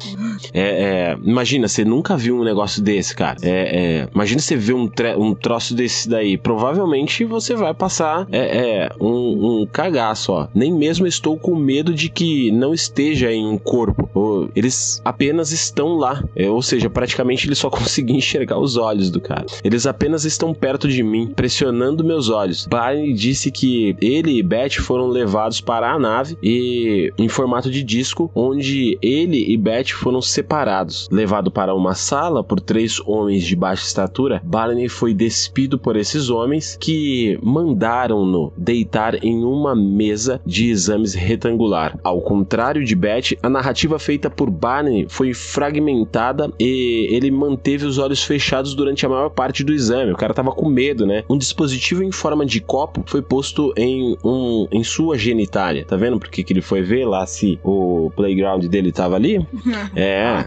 É, é, imagina, você nunca viu um negócio desse, cara. É, é imagina você ver um, um troço desse daí. Provavelmente você vai passar é, é, um, um cagaço, ó. Nem mesmo estou com medo de que não esteja em um corpo. Eles apenas estão lá. É, ou seja, praticamente ele só conseguiu enxergar os olhos do cara. Eles apenas estão perto de mim, pressionando meus olhos. Barney disse que ele e Beth foram levados para a nave e em formato de disco, onde ele e Beth foram separados. Levado para uma sala por três homens de baixa estatura, Barney foi despido por esses homens que mandaram-no deitar em uma mesa de exames retangular. Ao contrário de Beth, a narrativa feita por Barney foi fragmentada e ele manteve os olhos fechados durante a maior parte do exame. O cara tava com medo, né? Um dispositivo em forma de copo foi posto em, um, em sua genitália. Tá vendo porque que ele foi ver lá se o playground dele tava ali? é,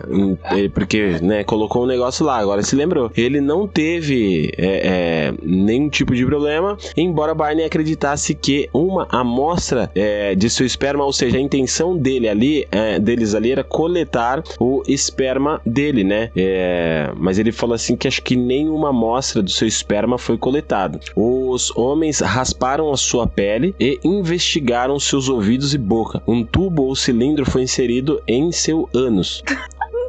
porque, né, colocou um negócio lá, agora se lembrou. Ele não teve é, é, nenhum tipo de problema, embora Barney acreditasse que uma amostra é, de seu esperma, ou seja, a intenção dele ali, é, deles ali era coletar o esperma dele, né? É, mas ele falou assim que acho que nenhuma amostra do seu esperma foi coletada. Os homens rasparam a sua pele e investigaram seus ouvidos e boca. Um tubo ou cilindro foi inserido em seu ânus.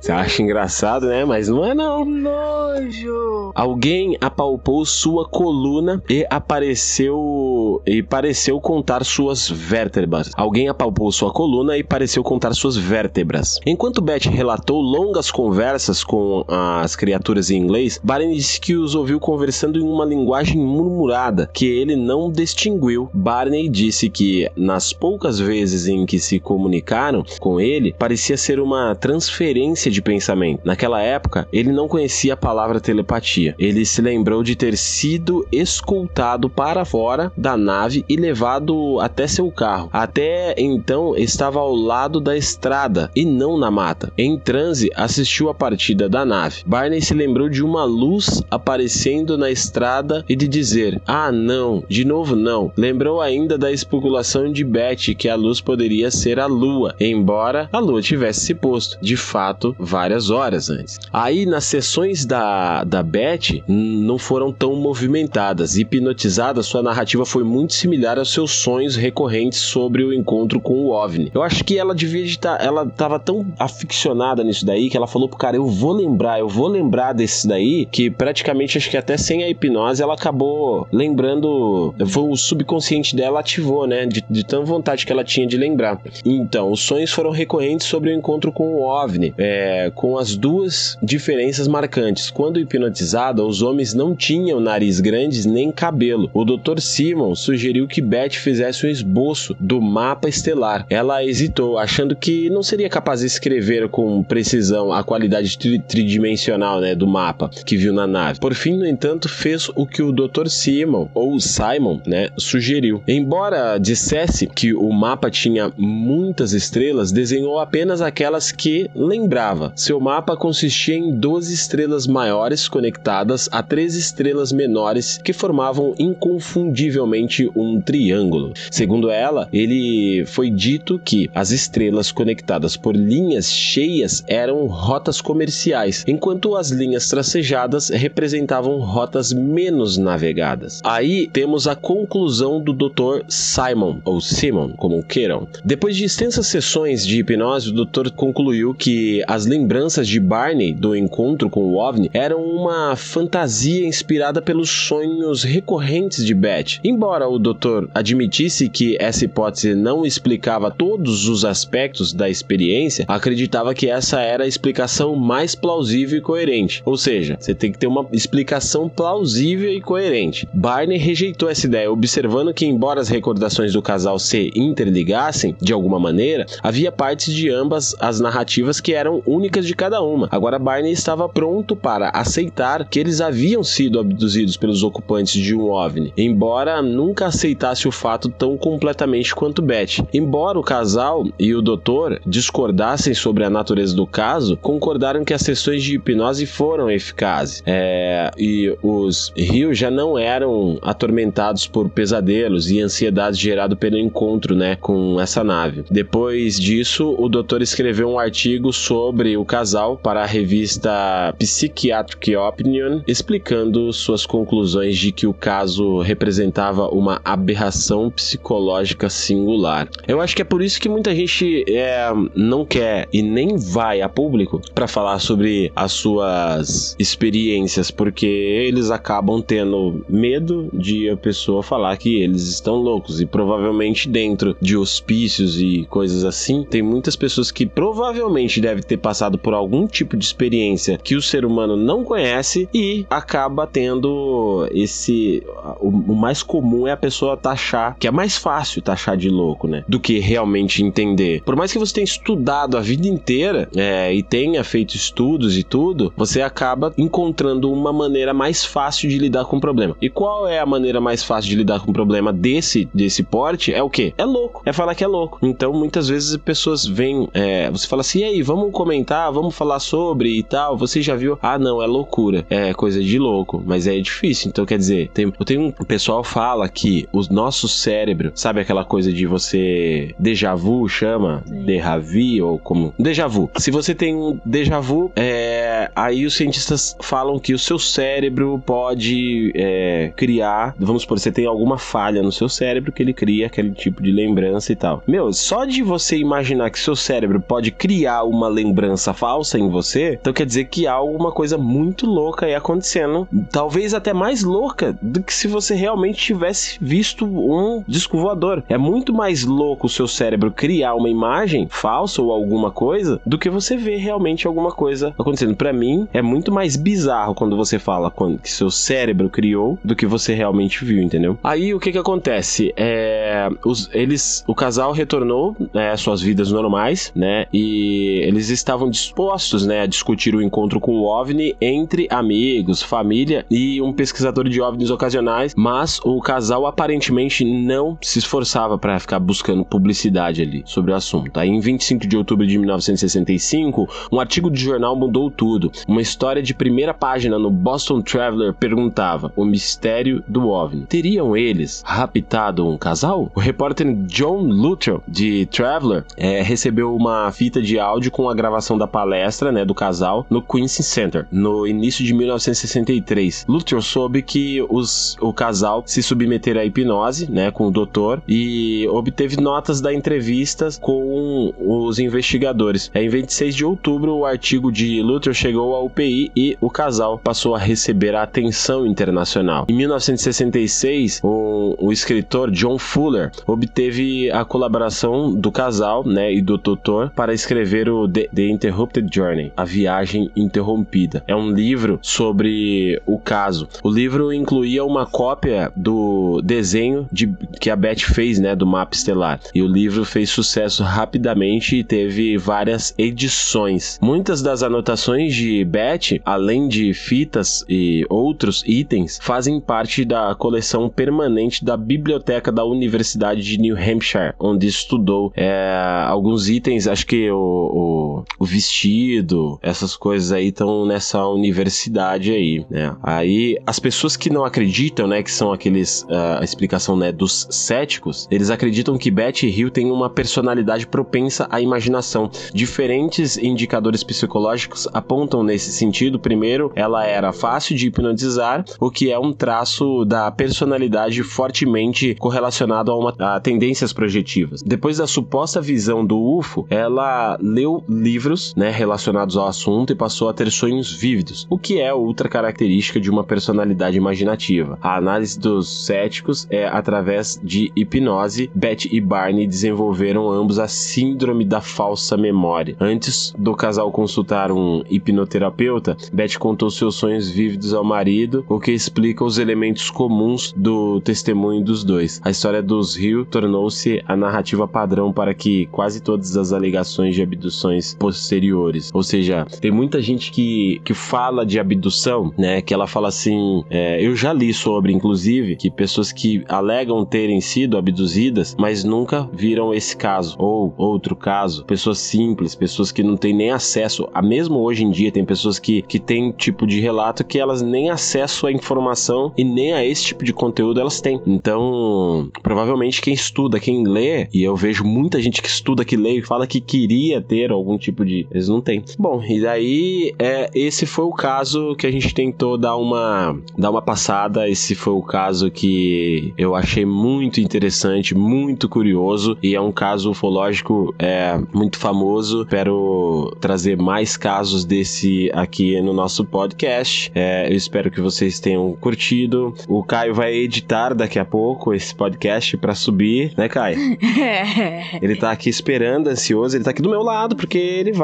Você acha engraçado, né? Mas não é não. Nojo. Alguém apalpou sua coluna e apareceu e pareceu contar suas vértebras. Alguém apalpou sua coluna e pareceu contar suas vértebras. Enquanto Beth relatou longas conversas com as criaturas em inglês, Barney disse que os ouviu conversando em uma linguagem murmurada que ele não distinguiu. Barney disse que nas poucas vezes em que se comunicaram com ele, parecia ser uma transferência de pensamento. Naquela época, ele não conhecia a palavra telepatia. Ele se lembrou de ter sido escoltado para fora da nave e levado até seu carro. Até então, estava ao lado da estrada e não na mata. Em transe, assistiu a partida da nave. Barney se lembrou de uma luz aparecendo na estrada e de dizer: Ah, não, de novo não. Lembrou ainda da especulação de Betty que a luz poderia ser a lua, embora a lua tivesse se posto. De fato, várias horas antes. Aí nas sessões da, da Beth não foram tão movimentadas. Hipnotizada, sua narrativa foi muito similar aos seus sonhos recorrentes sobre o encontro com o OVNI. Eu acho que ela devia estar. Ela tava tão aficionada nisso daí que ela falou pro cara: Eu vou lembrar, eu vou lembrar desse daí. Que praticamente acho que até sem a hipnose ela acabou lembrando. Foi o subconsciente dela ativou, né? De, de tão vontade que ela tinha de lembrar. Então, os sonhos foram recorrentes sobre o encontro com o OVNI. É, com as duas diferenças marcantes. Quando hipnotizada, os homens não tinham nariz grandes nem cabelo. O Dr. Simon sugeriu que Beth fizesse um esboço do mapa estelar. Ela hesitou, achando que não seria capaz de escrever com precisão a qualidade tri tridimensional né, do mapa que viu na nave. Por fim, no entanto, fez o que o Dr. Simon, ou Simon, né, sugeriu. Embora dissesse que o mapa tinha muitas estrelas, desenhou apenas aquelas que lembrava seu mapa consistia em 12 estrelas maiores conectadas a três estrelas menores que formavam inconfundivelmente um triângulo. Segundo ela, ele foi dito que as estrelas conectadas por linhas cheias eram rotas comerciais, enquanto as linhas tracejadas representavam rotas menos navegadas. Aí temos a conclusão do Dr. Simon, ou Simon, como queiram. Depois de extensas sessões de hipnose, o doutor concluiu que as as lembranças de Barney do encontro com o OVNI eram uma fantasia inspirada pelos sonhos recorrentes de Beth. Embora o doutor admitisse que essa hipótese não explicava todos os aspectos da experiência, acreditava que essa era a explicação mais plausível e coerente. Ou seja, você tem que ter uma explicação plausível e coerente. Barney rejeitou essa ideia, observando que, embora as recordações do casal se interligassem de alguma maneira, havia partes de ambas as narrativas que eram únicas de cada uma. Agora, Barney estava pronto para aceitar que eles haviam sido abduzidos pelos ocupantes de um OVNI, embora nunca aceitasse o fato tão completamente quanto Beth. Embora o casal e o doutor discordassem sobre a natureza do caso, concordaram que as sessões de hipnose foram eficazes. É, e os rios já não eram atormentados por pesadelos e ansiedade gerado pelo encontro, né, com essa nave. Depois disso, o doutor escreveu um artigo sobre o casal para a revista Psychiatric Opinion, explicando suas conclusões de que o caso representava uma aberração psicológica singular. Eu acho que é por isso que muita gente é, não quer e nem vai a público para falar sobre as suas experiências, porque eles acabam tendo medo de a pessoa falar que eles estão loucos e provavelmente dentro de hospícios e coisas assim, tem muitas pessoas que provavelmente devem ter passado por algum tipo de experiência que o ser humano não conhece e acaba tendo esse o, mais comum é a pessoa taxar, que é mais fácil taxar de louco, né, do que realmente entender. Por mais que você tenha estudado a vida inteira é, e tenha feito estudos e tudo, você acaba encontrando uma maneira mais fácil de lidar com o problema. E qual é a maneira mais fácil de lidar com o problema desse desse porte? É o que? É louco. É falar que é louco. Então, muitas vezes pessoas vêm, é, você fala assim, e aí, vamos comentar, vamos falar sobre e tal. Você já viu? Ah, não, é loucura. É coisa de louco. Mas é difícil. Então, quer dizer, tem, eu tenho um o pessoal fala que o nosso cérebro, sabe aquela coisa de você déjà vu chama, déjà vu ou como déjà vu. Se você tem um déjà vu, é, aí os cientistas falam que o seu cérebro pode é, criar, vamos supor, você tem alguma falha no seu cérebro que ele cria aquele tipo de lembrança e tal. Meu, só de você imaginar que seu cérebro pode criar uma lembrança falsa em você, então quer dizer que há alguma coisa muito louca aí acontecendo, talvez até mais louca do que se você realmente tivesse visto um disco voador. É muito mais louco o seu cérebro criar uma imagem falsa ou alguma coisa do que você ver realmente alguma coisa acontecendo. Para mim, é muito mais bizarro quando você fala quando, que seu cérebro criou do que você realmente viu, entendeu? Aí o que que acontece? É, os, eles, o casal retornou às suas vidas normais, né? E eles estavam dispostos, né, a discutir o encontro com o OVNI entre amigos, família e um pesquisador de OVNIs ocasionais, mas o casal aparentemente não se esforçava para ficar buscando publicidade ali sobre o assunto. Aí, em 25 de outubro de 1965, um artigo de jornal mudou tudo. Uma história de primeira página no Boston Traveler perguntava: o mistério do OVNI. Teriam eles raptado um casal? O repórter John Luttrell, de Traveler, é, recebeu uma fita de áudio com a gravação da palestra né, do casal no Quincy Center, no início de 1963. Luttrell soube que os, o casal se submeter à hipnose, né, com o doutor e obteve notas da entrevista com os investigadores. Em 26 de outubro, o artigo de Luther chegou ao UPI e o casal passou a receber a atenção internacional. Em 1966, o, o escritor John Fuller obteve a colaboração do casal, né, e do doutor para escrever o The, The Interrupted Journey, a viagem interrompida. É um livro sobre o caso. O livro incluía uma cópia do desenho de, que a Beth fez, né, do mapa estelar. E o livro fez sucesso rapidamente e teve várias edições. Muitas das anotações de Beth, além de fitas e outros itens, fazem parte da coleção permanente da biblioteca da Universidade de New Hampshire, onde estudou é, alguns itens, acho que o, o, o vestido, essas coisas aí estão nessa universidade aí, né? Aí as pessoas que não acreditam, né, que são aqueles uh, a explicação né, dos céticos, eles acreditam que Betty Hill tem uma personalidade propensa à imaginação. Diferentes indicadores psicológicos apontam nesse sentido. Primeiro, ela era fácil de hipnotizar, o que é um traço da personalidade fortemente correlacionado a, uma, a tendências projetivas. Depois da suposta visão do UFO, ela leu livros né, relacionados ao assunto e passou a ter sonhos vívidos, o que é outra característica de uma personalidade imaginativa. A análise dos céticos é através de hipnose. Beth e Barney desenvolveram ambos a síndrome da falsa memória. Antes do casal consultar um hipnoterapeuta, Beth contou seus sonhos vívidos ao marido, o que explica os elementos comuns do testemunho dos dois. A história dos Rio tornou-se a narrativa padrão para que quase todas as alegações de abduções posteriores. Ou seja, tem muita gente que, que fala de abdução, né? Que ela fala assim. É, eu já li sobre, inclusive, que pessoas que alegam terem sido abduzidas, mas nunca viram esse caso ou outro caso. Pessoas simples, pessoas que não têm nem acesso. A mesmo hoje em dia tem pessoas que, que têm tipo de relato que elas nem acesso à informação e nem a esse tipo de conteúdo elas têm. Então, provavelmente quem estuda, quem lê, e eu vejo muita gente que estuda, que lê e fala que queria ter algum tipo de. Eles não têm. Bom, e daí é, esse foi o caso que a gente tentou dar uma, dar uma passada. Esse foi o caso que eu achei muito interessante, muito curioso. E é um caso ufológico é, muito famoso. Espero trazer mais casos desse aqui no nosso podcast. É, eu espero que vocês tenham curtido. O Caio vai editar daqui a pouco esse podcast para subir, né, Caio? É. Ele tá aqui esperando, ansioso, ele tá aqui do meu lado, porque ele vai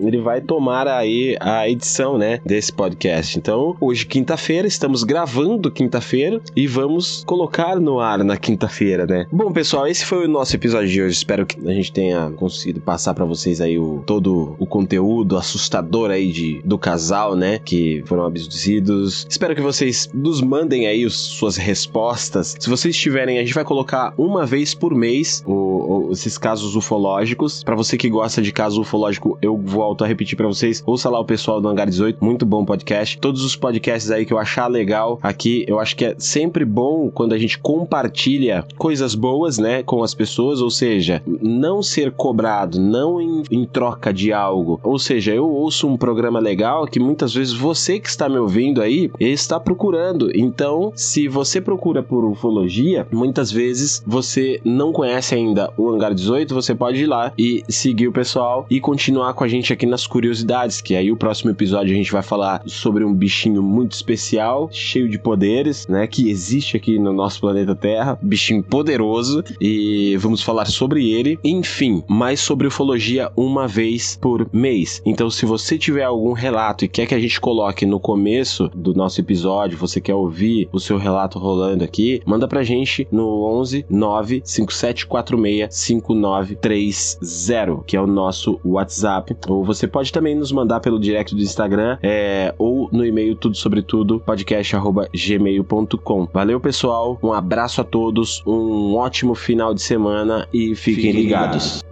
ele vai tomar aí a edição, né, desse podcast. Então, hoje, quinta-feira, estamos gravando quinta-feira e vamos colocar no ar na quinta-feira, né? Bom, pessoal, esse foi o nosso episódio de hoje. Espero que a gente tenha conseguido passar para vocês aí o, todo o conteúdo assustador aí de, do casal, né, que foram abduzidos. Espero que vocês nos mandem aí os, suas respostas. Se vocês tiverem, a gente vai colocar uma vez por mês o, o, esses casos ufológicos. Para você que gosta de caso ufológico, eu volto a repetir para vocês. Ouça lá o pessoal do Hangar 18, muito bom podcast. Todos os podcasts aí que eu achar legal aqui, eu acho que é sempre bom quando a gente compartilha coisas boas, né, com as pessoas, ou seja, não ser cobrado, não em, em troca de algo. Ou seja, eu ouço um programa legal que muitas vezes você que está me ouvindo aí está procurando. Então, se você procura por ufologia, muitas vezes você não conhece ainda o Hangar 18, você pode ir lá e seguir o pessoal e continuar com a gente aqui nas curiosidades, que aí o próximo episódio a gente vai falar sobre um bichinho muito especial, cheio de poderes, né, que existe aqui no nosso planeta Terra, bichinho poderoso e vamos falar sobre ele. Enfim, mais sobre ufologia uma vez por mês. Então, se você tiver algum relato e quer que a gente coloque no começo do nosso episódio, você quer ouvir o seu relato rolando aqui, manda pra gente no 11 95746 5930, que é o nosso WhatsApp. Ou você pode também nos mandar pelo direct do Instagram é, ou no e-mail tudo sobre tudo podcast@gmail.com. Valeu, pessoal. Um abraço a todos, um ótimo final de semana e fiquem, fiquem ligados. ligados.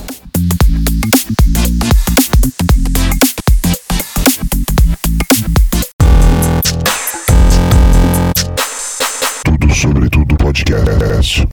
Sobretudo Podcast.